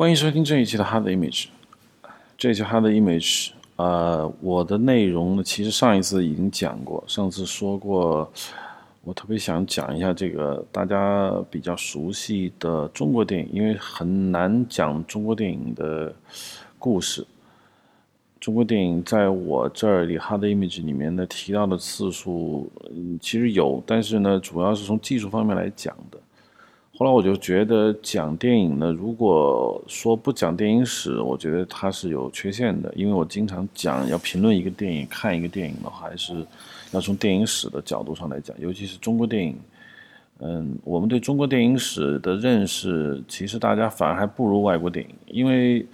欢迎收听这一期的《Hard Image》。这一期《Hard Image》呃，我的内容呢，其实上一次已经讲过。上次说过，我特别想讲一下这个大家比较熟悉的中国电影，因为很难讲中国电影的故事。中国电影在我这里《Hard Image》里面呢提到的次数，嗯，其实有，但是呢，主要是从技术方面来讲的。后来我就觉得讲电影呢，如果说不讲电影史，我觉得它是有缺陷的。因为我经常讲要评论一个电影、看一个电影的话，还是要从电影史的角度上来讲，尤其是中国电影。嗯，我们对中国电影史的认识，其实大家反而还不如外国电影。因为，比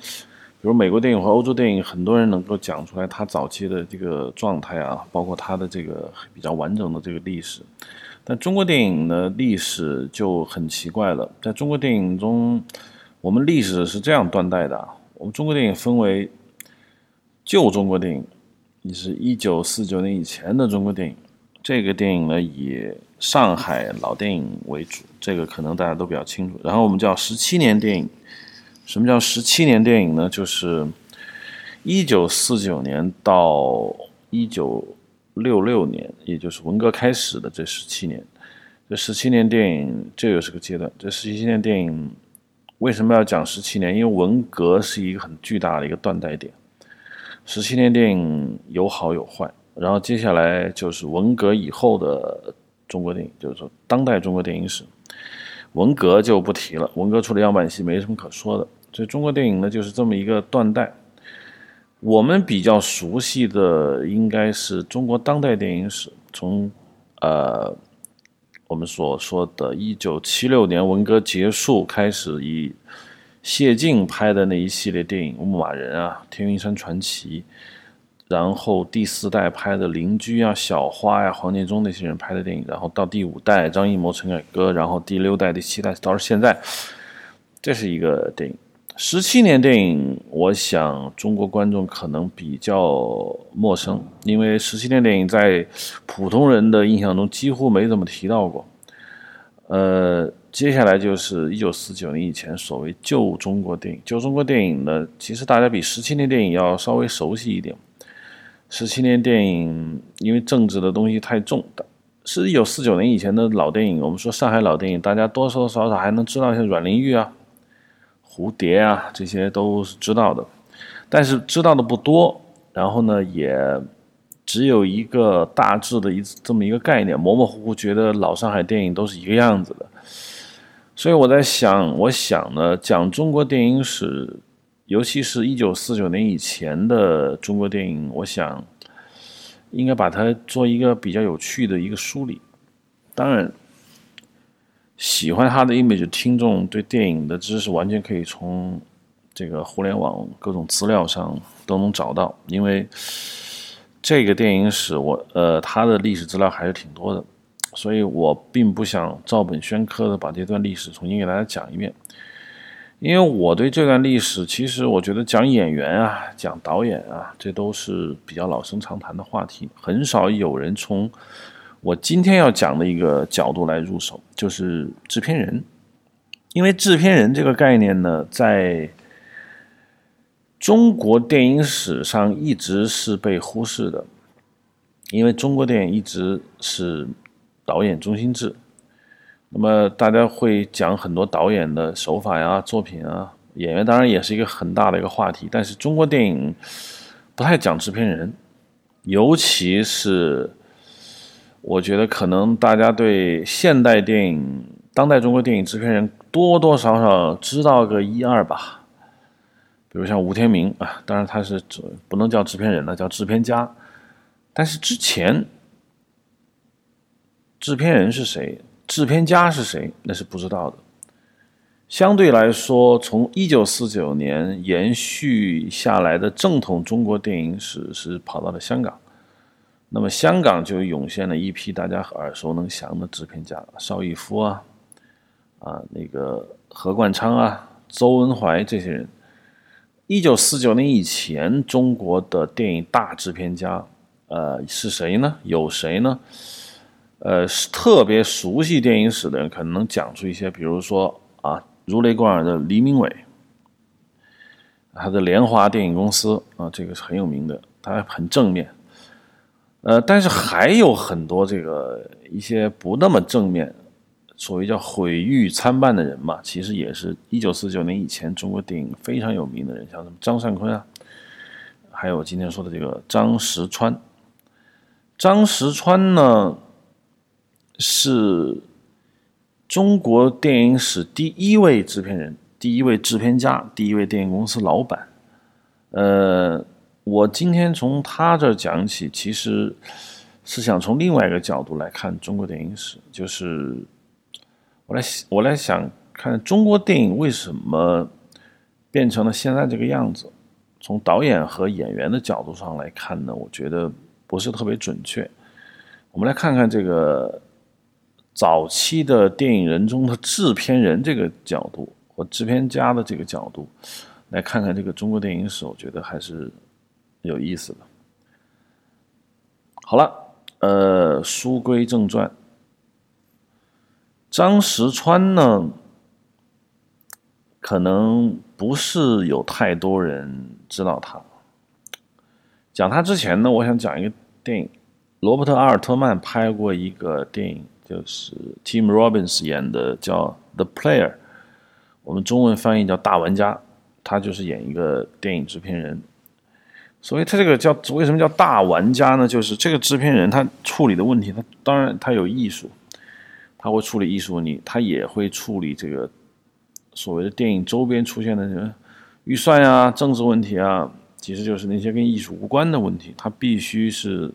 如美国电影和欧洲电影，很多人能够讲出来它早期的这个状态啊，包括它的这个比较完整的这个历史。但中国电影的历史就很奇怪了。在中国电影中，我们历史是这样断代的：我们中国电影分为旧中国电影，你是一九四九年以前的中国电影。这个电影呢，以上海老电影为主，这个可能大家都比较清楚。然后我们叫十七年电影。什么叫十七年电影呢？就是一九四九年到一九。六六年，也就是文革开始的这十七年，这十七年电影这又是个阶段。这十七年电影为什么要讲十七年？因为文革是一个很巨大的一个断代点。十七年电影有好有坏，然后接下来就是文革以后的中国电影，就是说当代中国电影史。文革就不提了，文革除了样板戏没什么可说的。所以中国电影呢，就是这么一个断代。我们比较熟悉的应该是中国当代电影史，从呃我们所说的1976年文革结束开始，以谢晋拍的那一系列电影《牧马人》啊，《天云山传奇》，然后第四代拍的《邻居》啊，《小花》呀，黄建中那些人拍的电影，然后到第五代张艺谋、陈凯歌，然后第六代、第七代到现在，这是一个电影。十七年电影，我想中国观众可能比较陌生，因为十七年电影在普通人的印象中几乎没怎么提到过。呃，接下来就是一九四九年以前所谓旧中国电影。旧中国电影呢，其实大家比十七年电影要稍微熟悉一点。十七年电影因为政治的东西太重，是一九四九年以前的老电影。我们说上海老电影，大家多多少少还能知道一些阮玲玉啊。蝴蝶啊，这些都是知道的，但是知道的不多。然后呢，也只有一个大致的一这么一个概念，模模糊糊觉得老上海电影都是一个样子的。所以我在想，我想呢，讲中国电影史，尤其是一九四九年以前的中国电影，我想应该把它做一个比较有趣的一个梳理。当然。喜欢他的 image 听众对电影的知识完全可以从这个互联网各种资料上都能找到，因为这个电影史我呃他的历史资料还是挺多的，所以我并不想照本宣科的把这段历史重新给大家讲一遍，因为我对这段历史其实我觉得讲演员啊讲导演啊这都是比较老生常谈的话题，很少有人从。我今天要讲的一个角度来入手，就是制片人，因为制片人这个概念呢，在中国电影史上一直是被忽视的，因为中国电影一直是导演中心制，那么大家会讲很多导演的手法呀、作品啊，演员当然也是一个很大的一个话题，但是中国电影不太讲制片人，尤其是。我觉得可能大家对现代电影、当代中国电影制片人多多少少知道个一二吧，比如像吴天明啊，当然他是不能叫制片人了，叫制片家。但是之前制片人是谁，制片家是谁，那是不知道的。相对来说，从一九四九年延续下来的正统中国电影史是跑到了香港。那么香港就涌现了一批大家耳熟能详的制片家，邵逸夫啊，啊那个何冠昌啊，周文怀这些人。一九四九年以前，中国的电影大制片家，呃是谁呢？有谁呢？呃，特别熟悉电影史的人可能能讲出一些，比如说啊，如雷贯耳的黎明伟，他的莲花电影公司啊，这个是很有名的，他很正面。呃，但是还有很多这个一些不那么正面，所谓叫毁誉参半的人嘛，其实也是一九四九年以前中国电影非常有名的人，像什么张善坤啊，还有今天说的这个张石川。张石川呢，是中国电影史第一位制片人、第一位制片家、第一位电影公司老板，呃。我今天从他这讲起，其实是想从另外一个角度来看中国电影史，就是我来我来想看中国电影为什么变成了现在这个样子。从导演和演员的角度上来看呢，我觉得不是特别准确。我们来看看这个早期的电影人中的制片人这个角度或制片家的这个角度，来看看这个中国电影史，我觉得还是。有意思的。好了，呃，书归正传。张石川呢，可能不是有太多人知道他。讲他之前呢，我想讲一个电影，罗伯特阿尔特曼拍过一个电影，就是 Tim Robbins 演的，叫《The Player》，我们中文翻译叫《大玩家》，他就是演一个电影制片人。所以他这个叫为什么叫大玩家呢？就是这个制片人他处理的问题，他当然他有艺术，他会处理艺术问题，他也会处理这个所谓的电影周边出现的什么预算呀、政治问题啊，其实就是那些跟艺术无关的问题。他必须是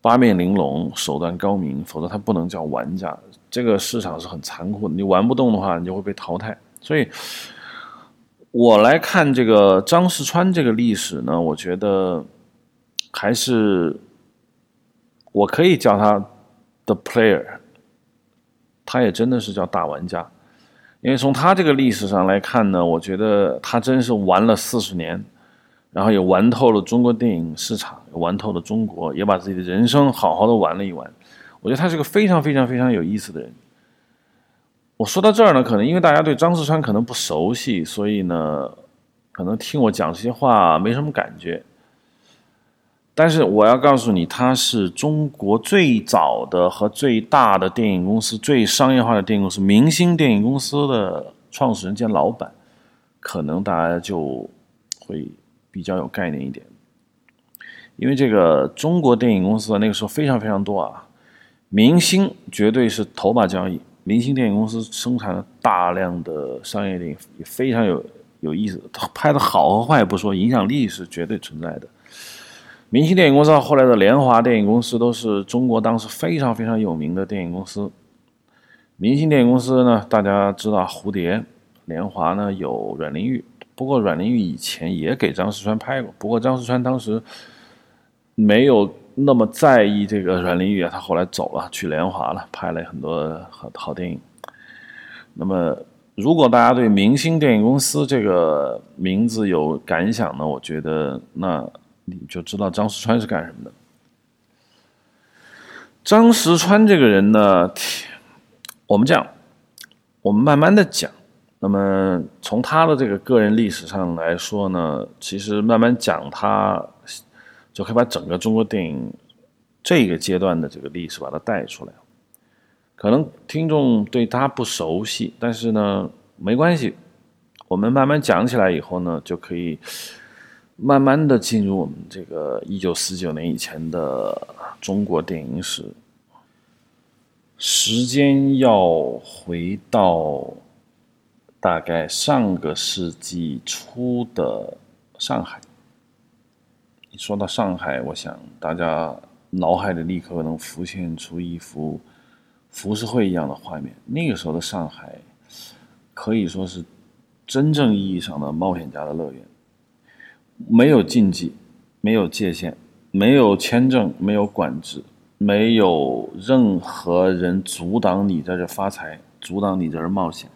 八面玲珑、手段高明，否则他不能叫玩家。这个市场是很残酷的，你玩不动的话，你就会被淘汰。所以。我来看这个张世川这个历史呢，我觉得还是我可以叫他 the player，他也真的是叫大玩家，因为从他这个历史上来看呢，我觉得他真是玩了四十年，然后也玩透了中国电影市场，玩透了中国，也把自己的人生好好的玩了一玩。我觉得他是个非常非常非常有意思的人。我说到这儿呢，可能因为大家对张世川可能不熟悉，所以呢，可能听我讲这些话没什么感觉。但是我要告诉你，他是中国最早的和最大的电影公司、最商业化的电影公司——明星电影公司的创始人兼老板，可能大家就会比较有概念一点。因为这个中国电影公司那个时候非常非常多啊，明星绝对是头把交椅。明星电影公司生产了大量的商业电影，也非常有有意思。拍的好和坏不说，影响力是绝对存在的。明星电影公司到后来的联华电影公司都是中国当时非常非常有名的电影公司。明星电影公司呢，大家知道蝴蝶，联华呢有阮玲玉，不过阮玲玉以前也给张世川拍过，不过张世川当时没有。那么在意这个阮玲玉啊，她后来走了，去联华了，拍了很多好好电影。那么，如果大家对明星电影公司这个名字有感想呢，我觉得那你就知道张石川是干什么的。张石川这个人呢，我们讲，我们慢慢的讲。那么从他的这个个人历史上来说呢，其实慢慢讲他。就可以把整个中国电影这个阶段的这个历史把它带出来。可能听众对他不熟悉，但是呢，没关系，我们慢慢讲起来以后呢，就可以慢慢的进入我们这个一九四九年以前的中国电影史。时间要回到大概上个世纪初的上海。说到上海，我想大家脑海里立刻能浮现出一幅浮世绘一样的画面。那个时候的上海，可以说是真正意义上的冒险家的乐园，没有禁忌，没有界限，没有签证，没有管制，没有任何人阻挡你在这发财，阻挡你在这冒险，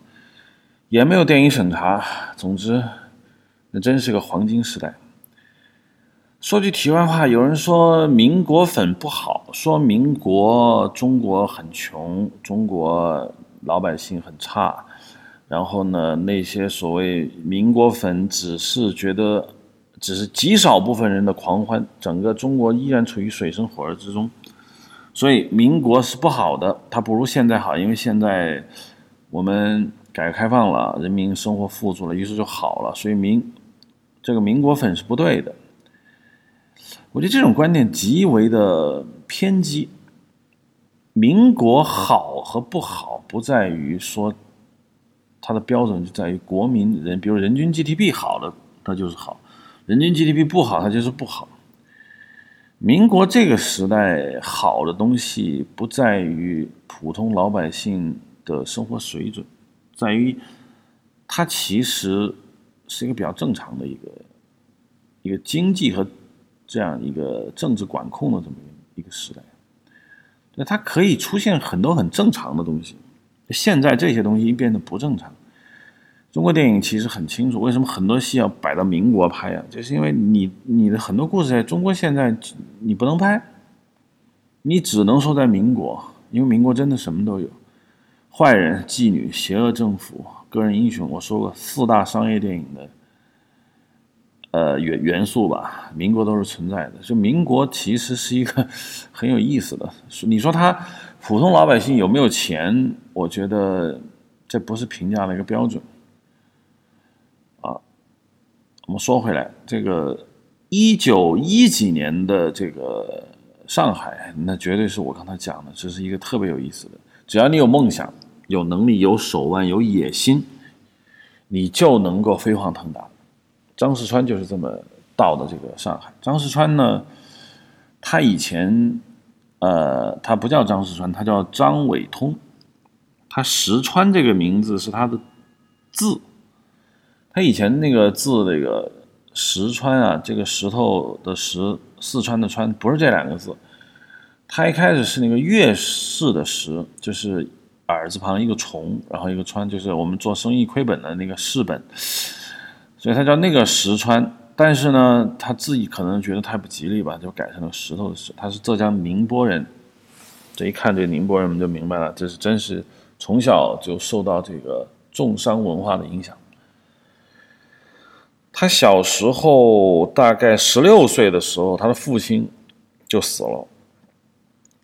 也没有电影审查。总之，那真是个黄金时代。说句题外话，有人说民国粉不好，说民国中国很穷，中国老百姓很差，然后呢，那些所谓民国粉只是觉得，只是极少部分人的狂欢，整个中国依然处于水深火热之中。所以民国是不好的，它不如现在好，因为现在我们改革开放了，人民生活富足了，于是就好了。所以民这个民国粉是不对的。我觉得这种观点极为的偏激。民国好和不好，不在于说。它的标准就在于国民人，比如人均 GDP 好的，它就是好；人均 GDP 不好，它就是不好。民国这个时代好的东西，不在于普通老百姓的生活水准，在于它其实是一个比较正常的一个一个经济和这样一个政治管控的这么一个时代。那它可以出现很多很正常的东西。现在这些东西变得不正常。中国电影其实很清楚，为什么很多戏要摆到民国拍啊？就是因为你你的很多故事在中国现在你不能拍，你只能说在民国，因为民国真的什么都有：坏人、妓女、邪恶政府、个人英雄。我说过四大商业电影的呃元元素吧，民国都是存在的。就民国其实是一个 很有意思的。你说他普通老百姓有没有钱？我觉得这不是评价的一个标准。啊我们说回来，这个一九一几年的这个上海，那绝对是我刚才讲的，这是一个特别有意思的。只要你有梦想、有能力、有手腕、有野心，你就能够飞黄腾达。张世川就是这么到的这个上海。张世川呢，他以前呃，他不叫张世川，他叫张伟通。他石川这个名字是他的字。他以前那个字，那个石川啊，这个石头的石，四川的川，不是这两个字。他一开始是那个月氏的石，就是耳字旁一个虫，然后一个川，就是我们做生意亏本的那个市本，所以他叫那个石川。但是呢，他自己可能觉得太不吉利吧，就改成了石头的石。他是浙江宁波人，这一看这宁波人们就明白了，这是真是从小就受到这个重商文化的影响。他小时候大概十六岁的时候，他的父亲就死了。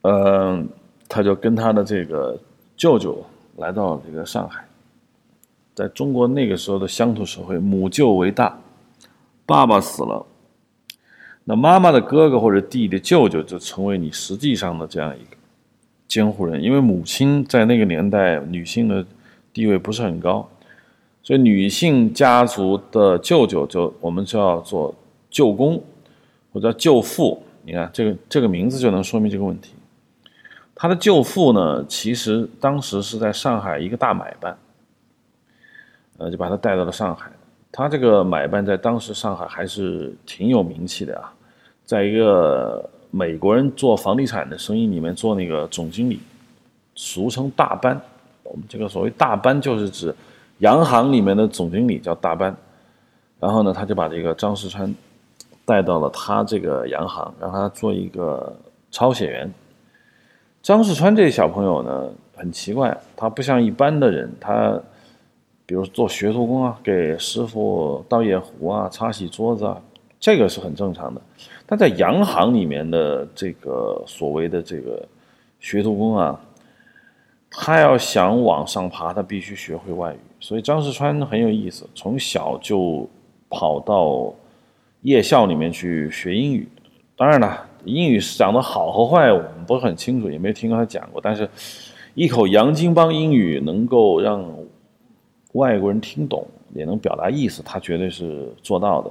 嗯，他就跟他的这个舅舅来到这个上海。在中国那个时候的乡土社会，母舅为大，爸爸死了，那妈妈的哥哥或者弟弟、舅舅就成为你实际上的这样一个监护人，因为母亲在那个年代女性的地位不是很高。所以，女性家族的舅舅就我们叫做舅公，或者舅父。你看，这个这个名字就能说明这个问题。他的舅父呢，其实当时是在上海一个大买办，呃，就把他带到了上海。他这个买办在当时上海还是挺有名气的啊，在一个美国人做房地产的生意里面做那个总经理，俗称大班。我们这个所谓大班，就是指。洋行里面的总经理叫大班，然后呢，他就把这个张世川带到了他这个洋行，让他做一个抄写员。张世川这小朋友呢，很奇怪，他不像一般的人，他比如做学徒工啊，给师傅倒夜壶啊、擦洗桌子啊，这个是很正常的。但在洋行里面的这个所谓的这个学徒工啊。他要想往上爬，他必须学会外语。所以张世川很有意思，从小就跑到夜校里面去学英语。当然了，英语是讲的好和坏，我们不是很清楚，也没听过他讲过。但是，一口洋泾浜英语能够让外国人听懂，也能表达意思，他绝对是做到的。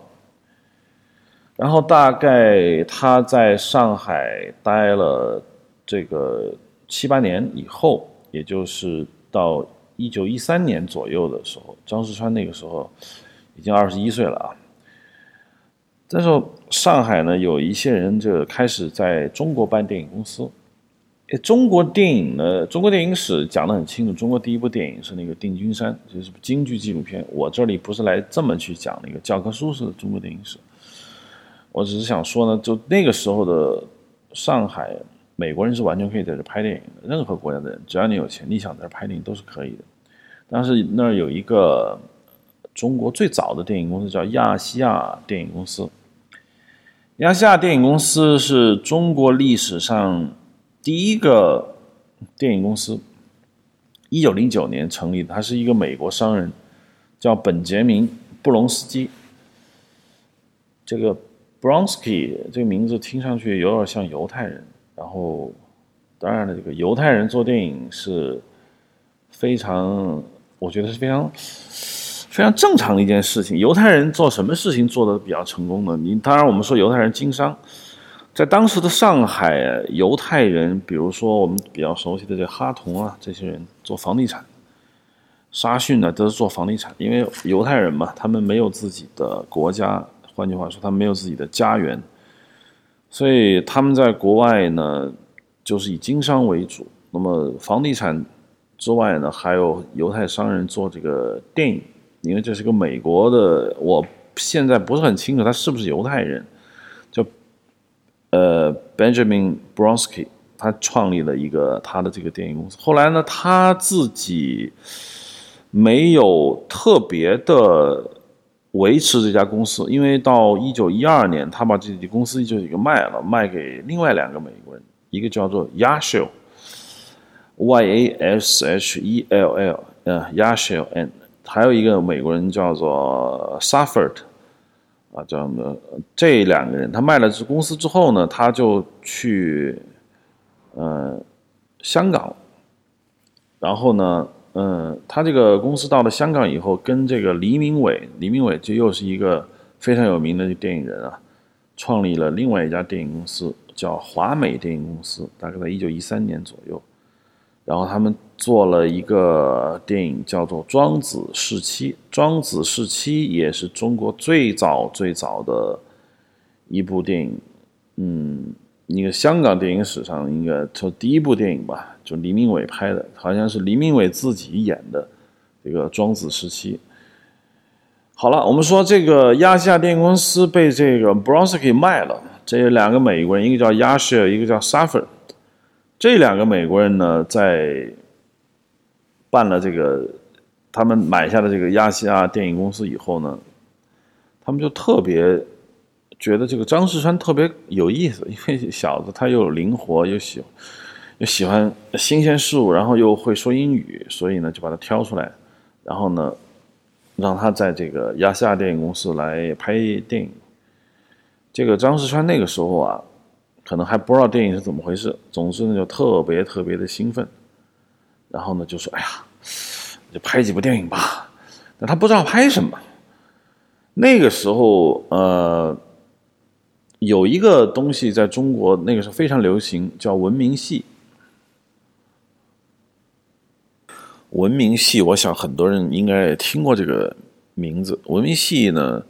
然后，大概他在上海待了这个七八年以后。也就是到一九一三年左右的时候，张世川那个时候已经二十一岁了啊。那时候上海呢，有一些人就开始在中国办电影公司。中国电影呢，中国电影史讲得很清楚。中国第一部电影是那个《定军山》，就是京剧纪录片。我这里不是来这么去讲那个教科书式的中国电影史，我只是想说呢，就那个时候的上海。美国人是完全可以在这拍电影的，任何国家的人，只要你有钱，你想在这拍电影都是可以的。但是那儿有一个中国最早的电影公司叫亚细亚电影公司。亚细亚电影公司是中国历史上第一个电影公司，一九零九年成立的。他是一个美国商人，叫本杰明·布隆斯基。这个 Bronsky 这个名字听上去有点像犹太人。然后，当然了，这个犹太人做电影是非常，我觉得是非常。非常正常的一件事情。犹太人做什么事情做的比较成功呢？你当然，我们说犹太人经商，在当时的上海，犹太人，比如说我们比较熟悉的这哈同啊，这些人做房地产，沙逊呢都是做房地产，因为犹太人嘛，他们没有自己的国家，换句话说，他们没有自己的家园，所以他们在国外呢，就是以经商为主。那么房地产之外呢，还有犹太商人做这个电影。因为这是个美国的，我现在不是很清楚他是不是犹太人，呃 Benjamin Bronsky，他创立了一个他的这个电影公司。后来呢，他自己没有特别的维持这家公司，因为到一九一二年，他把这家公司就一个卖了，卖给另外两个美国人，一个叫做 Yashel，Y A S H E L L，呃，Yashel and 还有一个美国人叫做 Safford，啊，这样的这两个人，他卖了这公司之后呢，他就去，呃，香港，然后呢，嗯，他这个公司到了香港以后，跟这个黎明伟，黎明伟就又是一个非常有名的电影人啊，创立了另外一家电影公司，叫华美电影公司，大概在一九一三年左右。然后他们做了一个电影，叫做《庄子侍妻》。《庄子侍妻》也是中国最早最早的一部电影，嗯，一个香港电影史上应该就第一部电影吧，就黎明伟拍的，好像是黎明伟自己演的这个《庄子侍妻》。好了，我们说这个亚细亚电影公司被这个 Bronsky 卖了，这两个美国人，一个叫亚西尔，一个叫 Suffer。这两个美国人呢，在办了这个他们买下了这个亚细亚电影公司以后呢，他们就特别觉得这个张世川特别有意思，因为小子他又灵活又喜又喜欢新鲜事物，然后又会说英语，所以呢就把他挑出来，然后呢让他在这个亚细亚电影公司来拍电影。这个张世川那个时候啊。可能还不知道电影是怎么回事，总之呢就特别特别的兴奋，然后呢就说：“哎呀，就拍几部电影吧。”但他不知道拍什么。那个时候，呃，有一个东西在中国那个时候非常流行，叫文明戏。文明戏，我想很多人应该也听过这个名字。文明戏呢？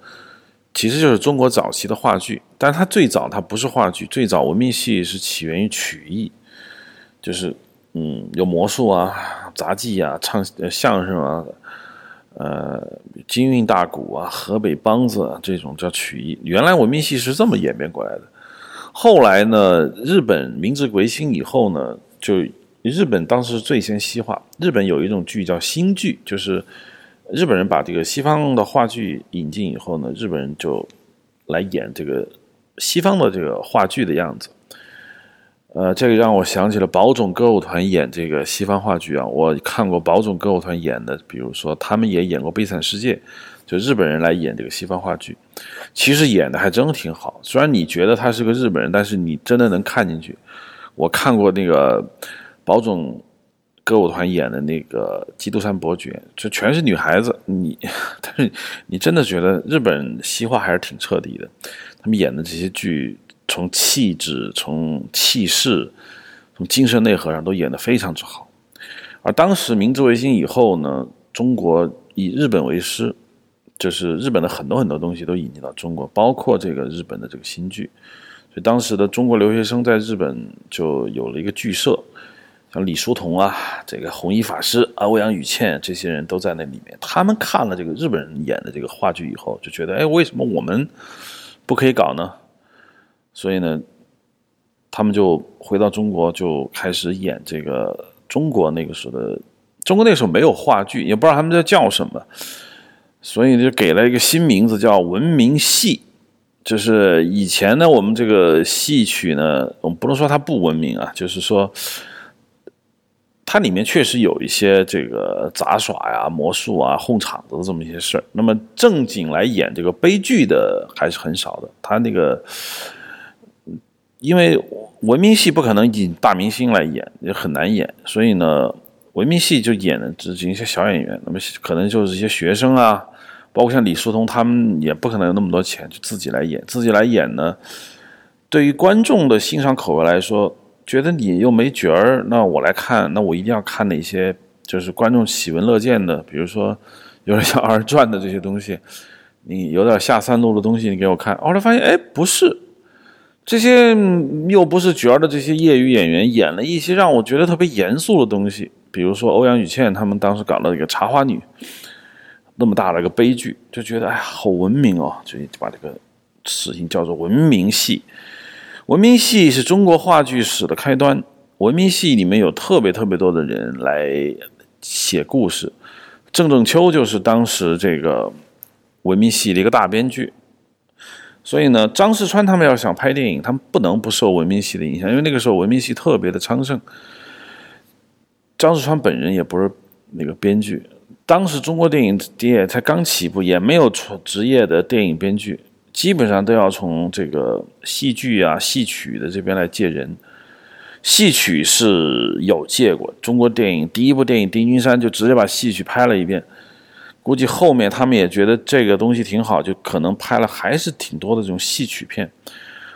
其实就是中国早期的话剧，但是它最早它不是话剧，最早文明戏是起源于曲艺，就是嗯有魔术啊、杂技啊、唱相声啊、呃京韵大鼓啊、河北梆子啊这种叫曲艺。原来文明戏是这么演变过来的，后来呢，日本明治维新以后呢，就日本当时最先西化，日本有一种剧叫新剧，就是。日本人把这个西方的话剧引进以后呢，日本人就来演这个西方的这个话剧的样子。呃，这个让我想起了宝冢歌舞团演这个西方话剧啊。我看过宝冢歌舞团演的，比如说他们也演过《悲惨世界》，就日本人来演这个西方话剧，其实演的还真挺好。虽然你觉得他是个日本人，但是你真的能看进去。我看过那个宝冢。歌舞团演的那个《基督山伯爵》，就全是女孩子。你，但是你真的觉得日本西化还是挺彻底的。他们演的这些剧，从气质、从气势、从精神内核上都演得非常之好。而当时明治维新以后呢，中国以日本为师，就是日本的很多很多东西都引进到中国，包括这个日本的这个新剧。所以当时的中国留学生在日本就有了一个剧社。像李叔同啊，这个弘一法师啊，欧阳予倩这些人都在那里面。他们看了这个日本人演的这个话剧以后，就觉得，哎，为什么我们不可以搞呢？所以呢，他们就回到中国，就开始演这个中国那个时候的中国那时候没有话剧，也不知道他们在叫什么，所以就给了一个新名字叫文明戏。就是以前呢，我们这个戏曲呢，我们不能说它不文明啊，就是说。它里面确实有一些这个杂耍呀、魔术啊、哄场子的这么一些事儿。那么正经来演这个悲剧的还是很少的。他那个，因为文明戏不可能引大明星来演，也很难演，所以呢，文明戏就演的只是一些小演员。那么可能就是一些学生啊，包括像李叔同他们，也不可能有那么多钱就自己来演。自己来演呢，对于观众的欣赏口味来说。觉得你又没角儿，那我来看，那我一定要看哪些就是观众喜闻乐见的，比如说有点像二人转的这些东西，你有点下三路的东西，你给我看。后来发现，哎，不是这些又不是角儿的这些业余演员演了一些让我觉得特别严肃的东西，比如说欧阳予倩他们当时搞了一个《茶花女》，那么大的一个悲剧，就觉得哎呀，好文明哦，就把这个事情叫做文明戏。文明戏是中国话剧史的开端。文明戏里面有特别特别多的人来写故事，郑正秋就是当时这个文明戏的一个大编剧。所以呢，张世川他们要想拍电影，他们不能不受文明戏的影响，因为那个时候文明戏特别的昌盛。张世川本人也不是那个编剧，当时中国电影业才刚起步，也没有职业的电影编剧。基本上都要从这个戏剧啊、戏曲的这边来借人。戏曲是有借过，中国电影第一部电影《丁君山》就直接把戏曲拍了一遍。估计后面他们也觉得这个东西挺好，就可能拍了还是挺多的这种戏曲片。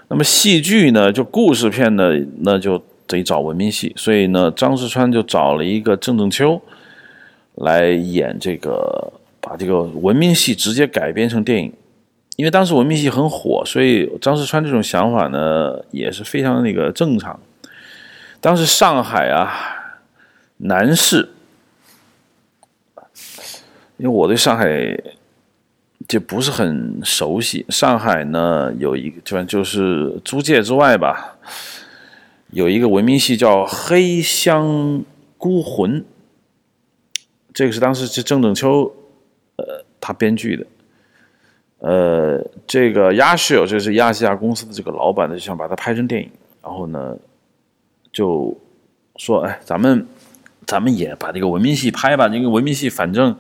那么戏剧呢，就故事片呢，那就得找文明戏。所以呢，张世川就找了一个郑正秋来演这个，把这个文明戏直接改编成电影。因为当时文明戏很火，所以张世川这种想法呢也是非常那个正常。当时上海啊，南市，因为我对上海就不是很熟悉。上海呢有一个，就就是租界之外吧，有一个文明戏叫《黑香孤魂》，这个是当时是郑正秋，呃，他编剧的。呃，这个亚视有，就是亚细亚公司的这个老板呢，就想把它拍成电影，然后呢，就说，哎，咱们咱们也把这个文明戏拍吧，因为文明戏反正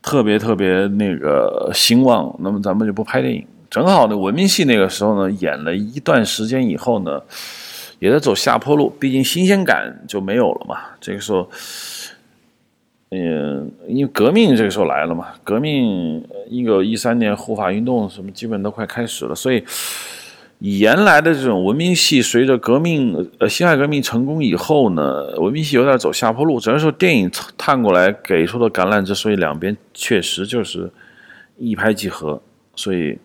特别特别那个兴旺，那么咱们就不拍电影。正好呢，文明戏那个时候呢，演了一段时间以后呢，也在走下坡路，毕竟新鲜感就没有了嘛。这个时候。嗯，因为革命这个时候来了嘛，革命一九一三年护法运动什么基本都快开始了，所以原来的这种文明戏随着革命呃辛亥革命成功以后呢，文明戏有点走下坡路。只能说电影探过来给出的橄榄枝，所以两边确实就是一拍即合。所以，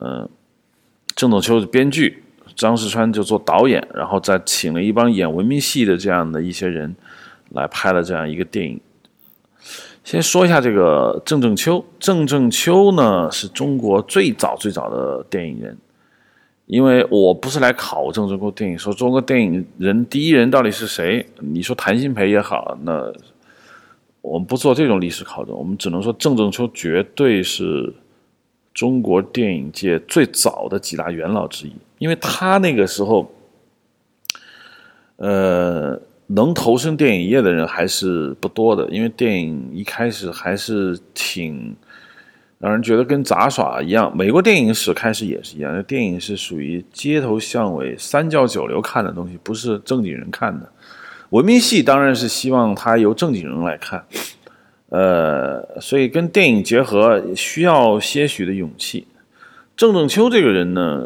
嗯，郑洞秋是编剧，张世川就做导演，然后再请了一帮演文明戏的这样的一些人来拍了这样一个电影。先说一下这个郑正秋。郑正秋呢，是中国最早最早的电影人。因为我不是来考证中国电影，说中国电影人第一人到底是谁？你说谭鑫培也好，那我们不做这种历史考证，我们只能说郑正秋绝对是中国电影界最早的几大元老之一。因为他那个时候，呃。能投身电影业的人还是不多的，因为电影一开始还是挺让人觉得跟杂耍一样。美国电影史开始也是一样，电影是属于街头巷尾、三教九流看的东西，不是正经人看的。文明戏当然是希望他由正经人来看，呃，所以跟电影结合需要些许的勇气。郑正秋这个人呢，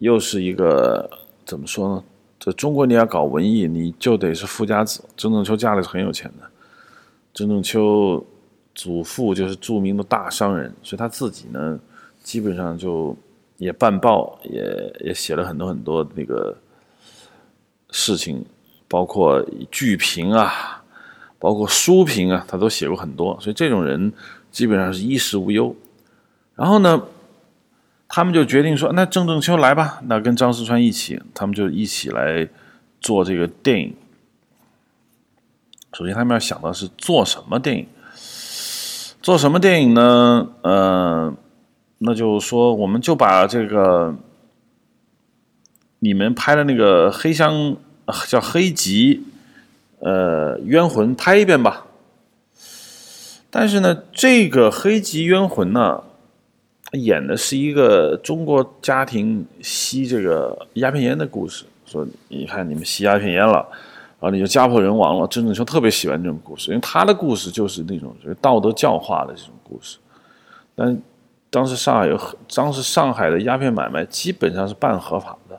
又是一个怎么说呢？这中国你要搞文艺，你就得是富家子。郑正秋家里是很有钱的，郑正秋祖父就是著名的大商人，所以他自己呢，基本上就也办报，也也写了很多很多那个事情，包括剧评啊，包括书评啊，他都写过很多。所以这种人基本上是衣食无忧。然后呢？他们就决定说：“那郑正秋来吧，那跟张世川一起，他们就一起来做这个电影。首先他们要想到是做什么电影，做什么电影呢？呃，那就说，我们就把这个你们拍的那个黑箱叫黑吉，呃，冤魂拍一遍吧。但是呢，这个黑吉冤魂呢，演的是一个中国家庭吸这个鸦片烟的故事。说你看你们吸鸦片烟了，然后你就家破人亡了。郑正秋特别喜欢这种故事，因为他的故事就是那种就是道德教化的这种故事。但当时上海有，当时上海的鸦片买卖基本上是半合法的，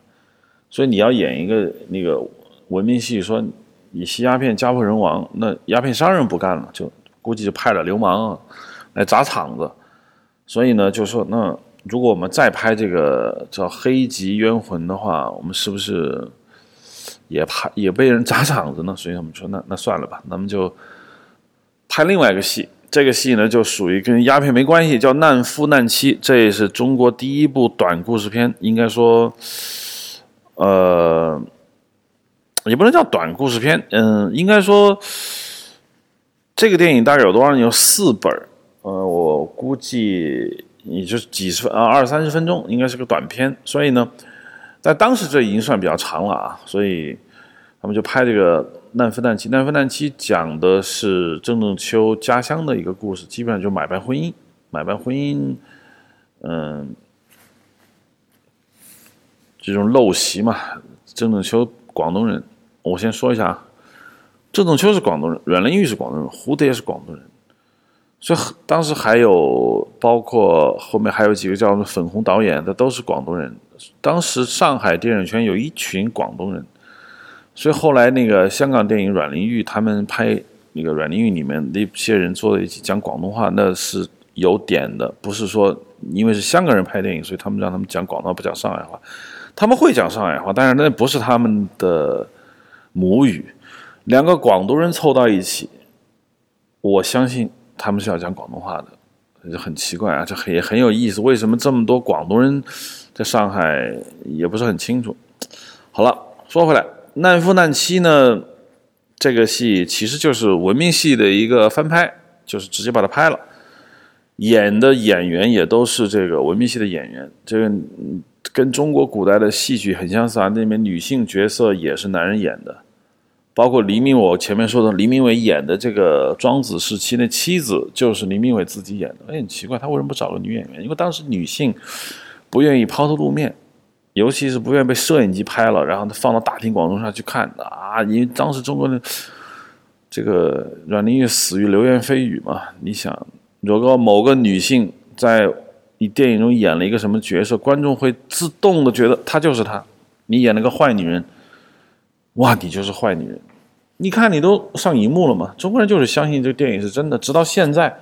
所以你要演一个那个文明戏，说你吸鸦片家破人亡，那鸦片商人不干了，就。估计就派了流氓来砸场子，所以呢，就说那如果我们再拍这个叫《黑吉冤魂》的话，我们是不是也拍也被人砸场子呢？所以我们说那那算了吧，那么就拍另外一个戏。这个戏呢，就属于跟鸦片没关系，叫《难夫难妻》，这也是中国第一部短故事片。应该说，呃，也不能叫短故事片，嗯，应该说。这个电影大概有多少？有四本呃，我估计也就几十分啊，二三十分钟，应该是个短片。所以呢，在当时这已经算比较长了啊。所以他们就拍这个《难分难妻》，《难分难妻》讲的是郑正秋家乡的一个故事，基本上就买办婚姻，买办婚姻，嗯，这种陋习嘛。郑正秋广东人，我先说一下啊。郑仲秋是广东人，阮玲玉是广东人，胡蝶是广东人，所以当时还有包括后面还有几个叫什么粉红导演的都是广东人。当时上海电影圈有一群广东人，所以后来那个香港电影阮玲玉他们拍那个阮玲玉里面那些人坐在一起讲广东话，那是有点的，不是说因为是香港人拍电影，所以他们让他们讲广东话不讲上海话，他们会讲上海话，但是那不是他们的母语。两个广东人凑到一起，我相信他们是要讲广东话的，就很奇怪啊，这也很有意思。为什么这么多广东人在上海也不是很清楚？好了，说回来，《难夫难妻》呢，这个戏其实就是文明戏的一个翻拍，就是直接把它拍了，演的演员也都是这个文明戏的演员，这个跟中国古代的戏曲很相似啊，那里面女性角色也是男人演的。包括黎明，我前面说的黎明伟演的这个庄子时期的妻子，就是黎明伟自己演的。哎，很奇怪，他为什么不找个女演员？因为当时女性不愿意抛头露面，尤其是不愿意被摄影机拍了，然后放到大庭广众上去看啊。因为当时中国的这个阮玲玉死于流言蜚语嘛。你想，如果某个女性在你电影中演了一个什么角色，观众会自动的觉得她就是她。你演了个坏女人，哇，你就是坏女人。你看，你都上荧幕了嘛？中国人就是相信这个电影是真的，直到现在。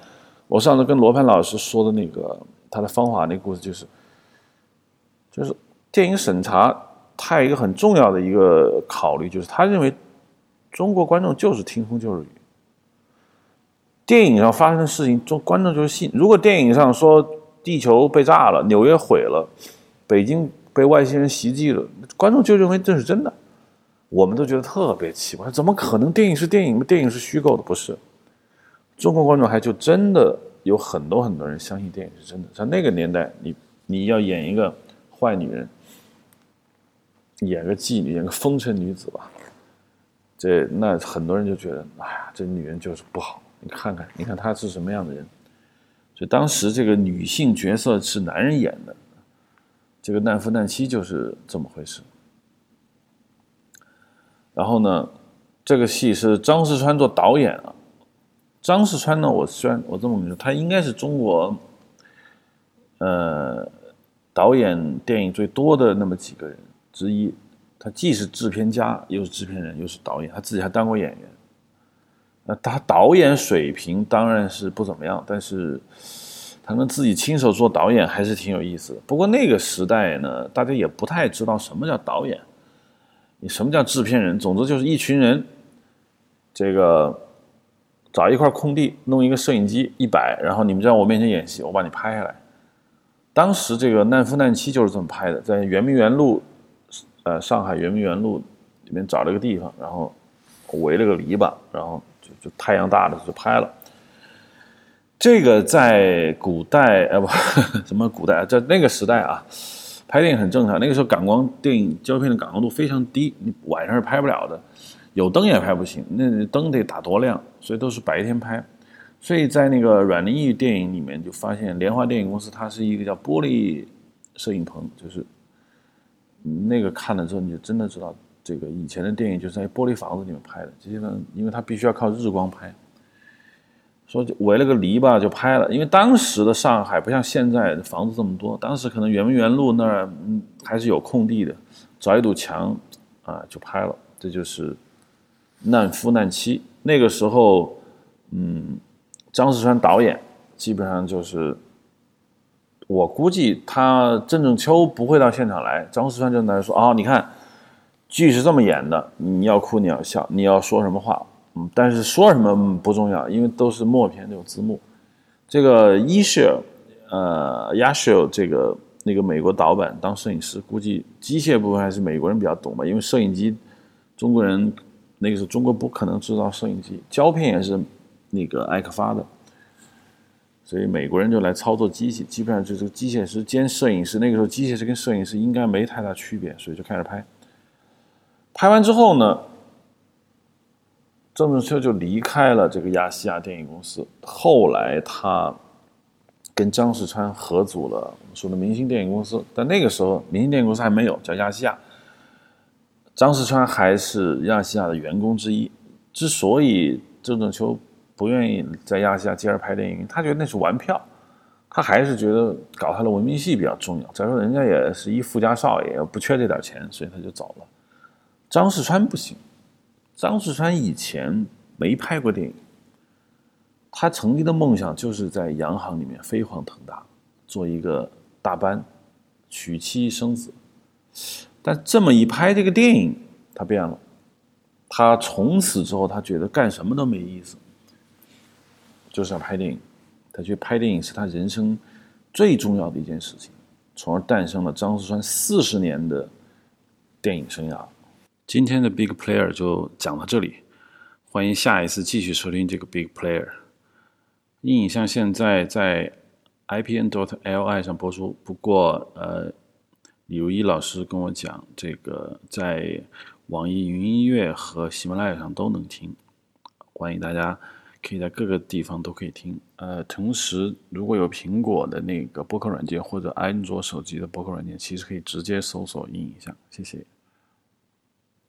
我上次跟罗盘老师说的那个他的方法，那故事就是，就是电影审查，他有一个很重要的一个考虑，就是他认为中国观众就是听风就是雨。电影上发生的事情，中观众就是信。如果电影上说地球被炸了，纽约毁了，北京被外星人袭击了，观众就认为这是真的。我们都觉得特别奇怪，怎么可能？电影是电影？电影是虚构的，不是？中国观众还就真的有很多很多人相信电影是真的。在那个年代，你你要演一个坏女人，演个妓女，演个风尘女子吧，这那很多人就觉得，哎呀，这女人就是不好。你看看，你看她是什么样的人？所以当时这个女性角色是男人演的，这个难夫难妻就是这么回事。然后呢，这个戏是张世川做导演啊。张世川呢，我虽然我这么跟你说，他应该是中国，呃，导演电影最多的那么几个人之一。他既是制片家，又是制片人，又是导演，他自己还当过演员。那他导演水平当然是不怎么样，但是他能自己亲手做导演，还是挺有意思的。不过那个时代呢，大家也不太知道什么叫导演。你什么叫制片人？总之就是一群人，这个找一块空地，弄一个摄影机一摆，然后你们在我面前演戏，我把你拍下来。当时这个《难夫难妻》就是这么拍的，在圆明园路，呃，上海圆明园路里面找了个地方，然后围了个篱笆，然后就就太阳大的就拍了。这个在古代，呃不，什么古代，在那个时代啊，拍电影很正常。那个时候感光电影胶片的感光度非常低，你晚上是拍不了的，有灯也拍不行，那灯得打多亮，所以都是白天拍。所以在那个阮玲玉电影里面就发现，莲花电影公司它是一个叫玻璃摄影棚，就是那个看了之后你就真的知道，这个以前的电影就是在玻璃房子里面拍的，这些呢，因为它必须要靠日光拍。说围了个篱笆就拍了，因为当时的上海不像现在房子这么多，当时可能圆明园路那儿还是有空地的，找一堵墙啊就拍了。这就是难夫难妻。那个时候，嗯，张世川导演基本上就是，我估计他郑正秋不会到现场来，张世川就在那说啊，你看剧是这么演的，你要哭你要笑，你要说什么话。但是说什么不重要，因为都是默片，都有字幕。这个伊舍，呃，亚舍这个那个美国导版当摄影师，估计机械部分还是美国人比较懂吧，因为摄影机，中国人那个时候中国不可能制造摄影机，胶片也是那个艾克发的，所以美国人就来操作机器，基本上就是机械师兼摄影师。那个时候机械师跟摄影师应该没太大区别，所以就开始拍。拍完之后呢？郑正秋就离开了这个亚细亚电影公司，后来他跟张世川合组了我们说的明星电影公司，但那个时候明星电影公司还没有叫亚细亚，张世川还是亚细亚的员工之一。之所以郑正秋不愿意在亚细亚接着拍电影，他觉得那是玩票，他还是觉得搞他的文明戏比较重要。再说人家也是一富家少爷，不缺这点钱，所以他就走了。张世川不行。张世川以前没拍过电影，他曾经的梦想就是在洋行里面飞黄腾达，做一个大班，娶妻生子。但这么一拍这个电影，他变了，他从此之后他觉得干什么都没意思，就是要拍电影。他觉得拍电影是他人生最重要的一件事情，从而诞生了张世川四十年的电影生涯。今天的 Big Player 就讲到这里，欢迎下一次继续收听这个 Big Player。阴影像现在在 IPN dot LI 上播出，不过呃，李如一老师跟我讲，这个在网易云音乐和喜马拉雅上都能听，欢迎大家可以在各个地方都可以听。呃，同时如果有苹果的那个播客软件或者安卓手机的播客软件，其实可以直接搜索阴影像，谢谢。